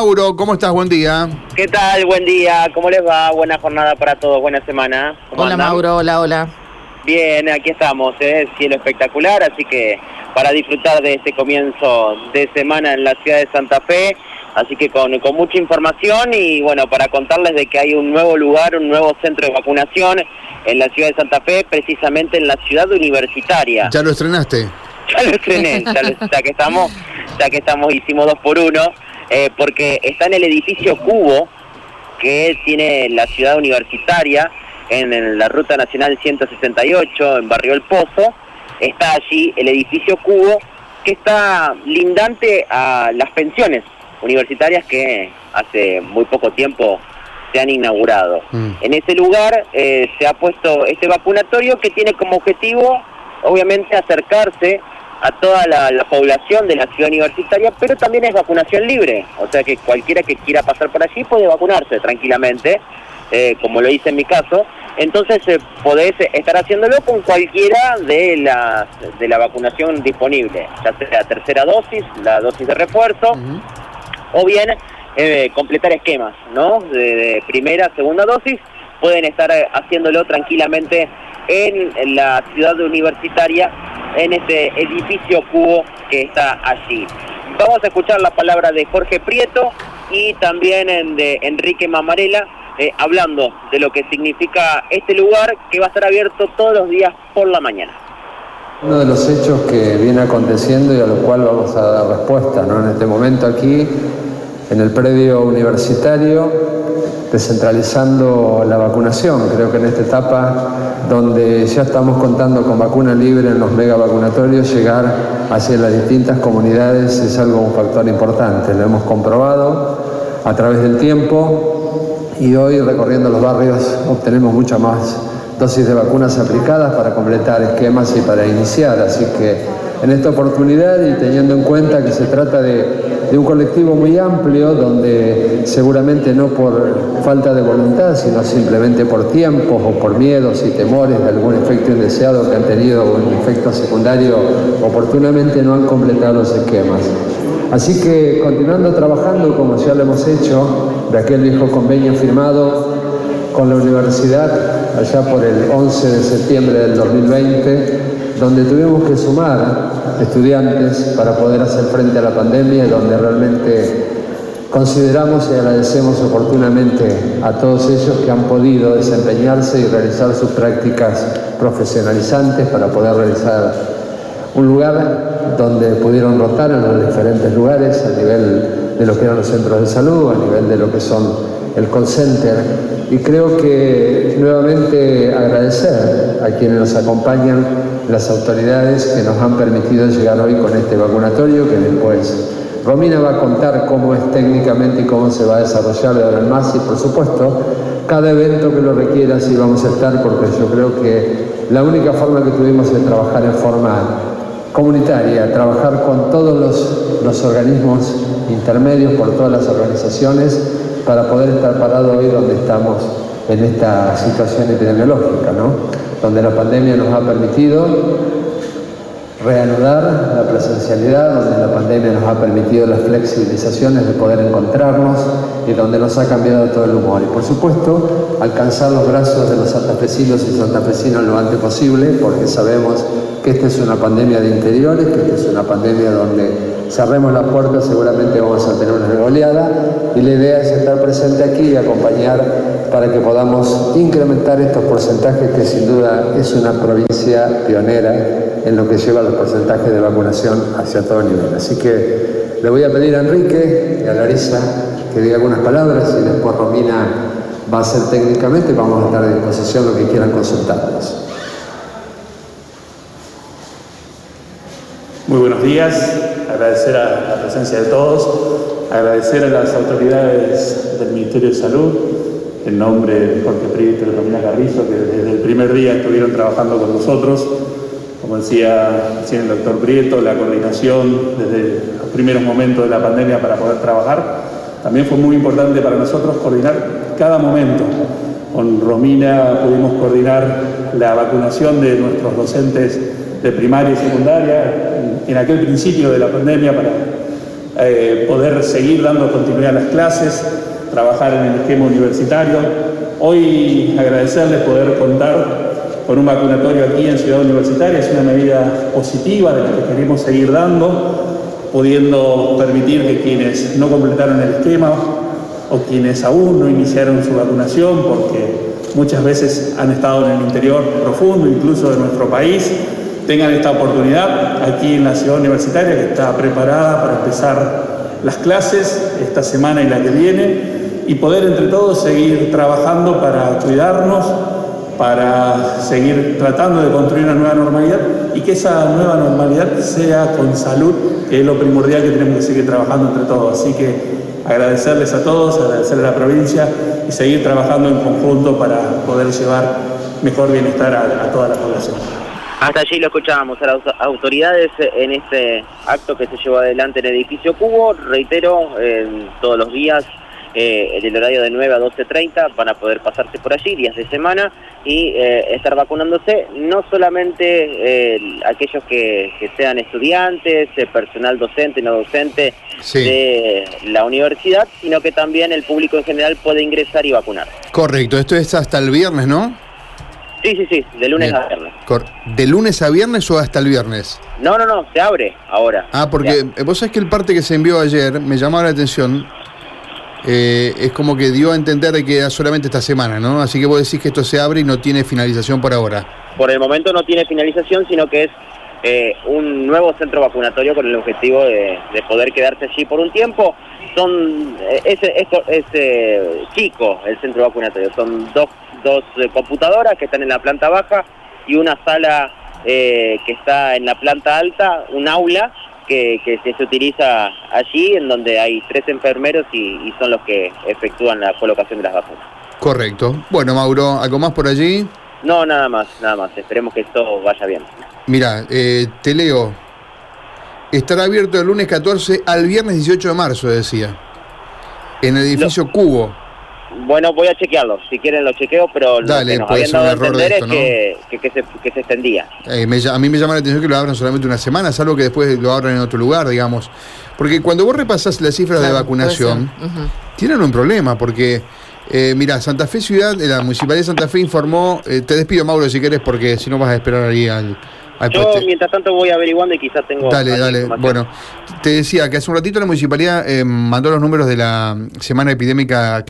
Mauro, ¿cómo estás? Buen día. ¿Qué tal? Buen día, ¿cómo les va? Buena jornada para todos, buena semana. Hola Mauro, hola, hola. Bien, aquí estamos, ¿eh? cielo espectacular, así que para disfrutar de este comienzo de semana en la ciudad de Santa Fe, así que con, con mucha información y bueno, para contarles de que hay un nuevo lugar, un nuevo centro de vacunación en la ciudad de Santa Fe, precisamente en la ciudad universitaria. ¿Ya lo estrenaste? Ya lo estrené, ya, que estamos, ya que estamos, hicimos dos por uno, eh, porque está en el edificio Cubo, que tiene la ciudad universitaria, en, la Ruta Nacional 168, en Barrio El Pozo, está allí el edificio Cubo, que está lindante a las pensiones universitarias que hace muy poco tiempo se han inaugurado. Mm. En ese lugar eh, se ha puesto este vacunatorio que tiene como objetivo, obviamente, acercarse a toda la, la, población de la ciudad universitaria, pero también es vacunación libre, o sea que cualquiera que quiera pasar por allí puede vacunarse tranquilamente, eh, como lo hice en mi caso, entonces eh, podés estar haciéndolo con cualquiera de la, de la vacunación disponible, ya sea la tercera dosis, la dosis de refuerzo, o bien eh, completar esquemas, ¿no? De, primera, segunda dosis, pueden estar eh, haciéndolo tranquilamente en la ciudad universitaria, en este edificio cubo que está allí. Vamos a escuchar la palabra de Jorge Prieto y también de Enrique Mamarela, eh, hablando de lo que significa este lugar que va a estar abierto todos los días por la mañana. Uno de los hechos que viene aconteciendo y a lo cual vamos a dar respuesta ¿no? en este momento aquí, en el predio universitario, descentralizando la vacunación. Creo que en esta etapa donde ya estamos contando con vacuna libre en los mega vacunatorios, llegar hacia las distintas comunidades es algo un factor importante. Lo hemos comprobado a través del tiempo y hoy recorriendo los barrios obtenemos muchas más dosis de vacunas aplicadas para completar esquemas y para iniciar. Así que en esta oportunidad y teniendo en cuenta que se trata de, un colectivo muy amplio donde seguramente no por falta de voluntad, sino simplemente por tiempos o por miedos y temores de algún efecto indeseado que han tenido un efecto secundario, oportunamente no han completado los esquemas. Así que continuando trabajando como ya lo hemos hecho, de aquel viejo convenio firmado con la universidad allá por el 11 de septiembre del 2020, donde tuvimos que sumar estudiantes para poder hacer frente a la pandemia donde realmente consideramos y agradecemos oportunamente a todos ellos que han podido desempeñarse y realizar sus prácticas profesionalizantes para poder realizar un lugar donde pudieron rotar en los diferentes lugares a nivel de lo que eran los centros de salud, a nivel de lo que son el call center. Y creo que nuevamente agradecer a quienes nos acompañan, las autoridades que nos han permitido llegar hoy con este vacunatorio, que después Romina va a contar cómo es técnicamente y cómo se va a desarrollar de ahora en más y por supuesto cada evento que lo requiera sí vamos a estar porque yo creo que la única forma que tuvimos es trabajar en forma comunitaria, trabajar con todos los, organismos intermedios, por todas las organizaciones, para poder estar parados hoy donde estamos en esta situación epidemiológica, ¿no? Donde la pandemia nos ha permitido reanudar la presencialidad, donde la pandemia nos ha permitido las flexibilizaciones de poder encontrarnos y donde nos ha cambiado todo el humor. Y por supuesto, alcanzar los brazos de los santafesinos y santafesinas lo antes posible, porque sabemos que esta es una pandemia de interiores, que esta es una pandemia donde cerremos las puertas, seguramente vamos a tener una regoleada y la idea es estar presente aquí y acompañar para que podamos incrementar estos porcentajes que sin duda es una provincia pionera en lo que lleva los porcentajes de vacunación hacia todo nivel. Así que le voy a pedir a Enrique y a Larisa que diga algunas palabras y después Romina va a hacer técnicamente y vamos a estar a disposición lo que quieran consultarnos. Muy buenos días, agradecer a la presencia de todos, agradecer a las autoridades del Ministerio de Salud, en nombre de Jorge Prieto y Romina Carrizo, que desde el primer día estuvieron trabajando con nosotros. Como decía, el doctor Prieto, la coordinación desde los primeros momentos de la pandemia para poder trabajar. También fue muy importante para nosotros coordinar cada momento. Con Romina pudimos coordinar la vacunación de nuestros docentes de primaria y secundaria en aquel principio de la pandemia para eh, poder seguir dando continuidad a las clases, trabajar en el esquema universitario. Hoy agradecerles poder contar con un vacunatorio aquí en Ciudad Universitaria, es una medida positiva de la que queremos seguir dando, pudiendo permitir que quienes no completaron el esquema o quienes aún no iniciaron su vacunación, porque muchas veces han estado en el interior profundo, incluso de nuestro país, tengan esta oportunidad aquí en la ciudad universitaria que está preparada para empezar las clases esta semana y la que viene y poder entre todos seguir trabajando para cuidarnos, para seguir tratando de construir una nueva normalidad y que esa nueva normalidad sea con salud, que es lo primordial que tenemos que seguir trabajando entre todos. Así que agradecerles a todos, agradecerle a la provincia y seguir trabajando en conjunto para poder llevar mejor bienestar a, a toda la población. Hasta allí lo escuchábamos a las autoridades en este acto que se llevó adelante en el edificio Cubo. Reitero, todos los días eh, en el horario de 9 a 12.30 van a poder pasarse por allí días de semana y eh, estar vacunándose, no solamente eh, aquellos que, sean estudiantes, personal docente, no docente de la universidad, sino que también el público en general puede ingresar y vacunar. Correcto, esto es hasta el viernes, ¿no? Sí, sí, sí, de lunes a viernes. ¿De lunes a viernes o hasta el viernes? No, no, no, se abre ahora. Ah, porque vos sabés que el parte que se envió ayer me llamaba la atención. Eh, es como que dio a entender que era solamente esta semana, ¿no? Así que vos decís que esto se abre y no tiene finalización por ahora. Por el momento no tiene finalización, sino que es eh, un nuevo centro vacunatorio con el objetivo de, poder quedarse allí por un tiempo. Son eh, es, es, chico el centro vacunatorio, son dos dos eh, computadoras que están en la planta baja y una sala eh, que está en la planta alta, un aula que, se utiliza allí, en donde hay tres enfermeros y, son los que efectúan la colocación de las vacunas. Correcto. Bueno, Mauro, ¿algo más por allí? No, nada más, nada más. Esperemos que esto vaya bien. Mira, eh, te leo. Estará abierto el lunes 14 al viernes 18 de marzo, decía. En el edificio Cubo. Bueno, voy a chequearlo. Si quieren lo chequeo, pero lo que nos habían dado a entender es que, se, extendía. Eh, a mí me llama la atención que lo abran solamente una semana, salvo que después lo abran en otro lugar, digamos. Porque cuando vos repasás las cifras de vacunación, tienen un problema, porque... Eh, mira, Santa Fe Ciudad, la Municipalidad de Santa Fe informó, eh, te despido Mauro si quieres porque si no vas a esperar ahí al, yo mientras tanto voy averiguando y quizás tengo... Dale, dale. Bueno, te decía que hace un ratito la municipalidad mandó los números de la semana epidémica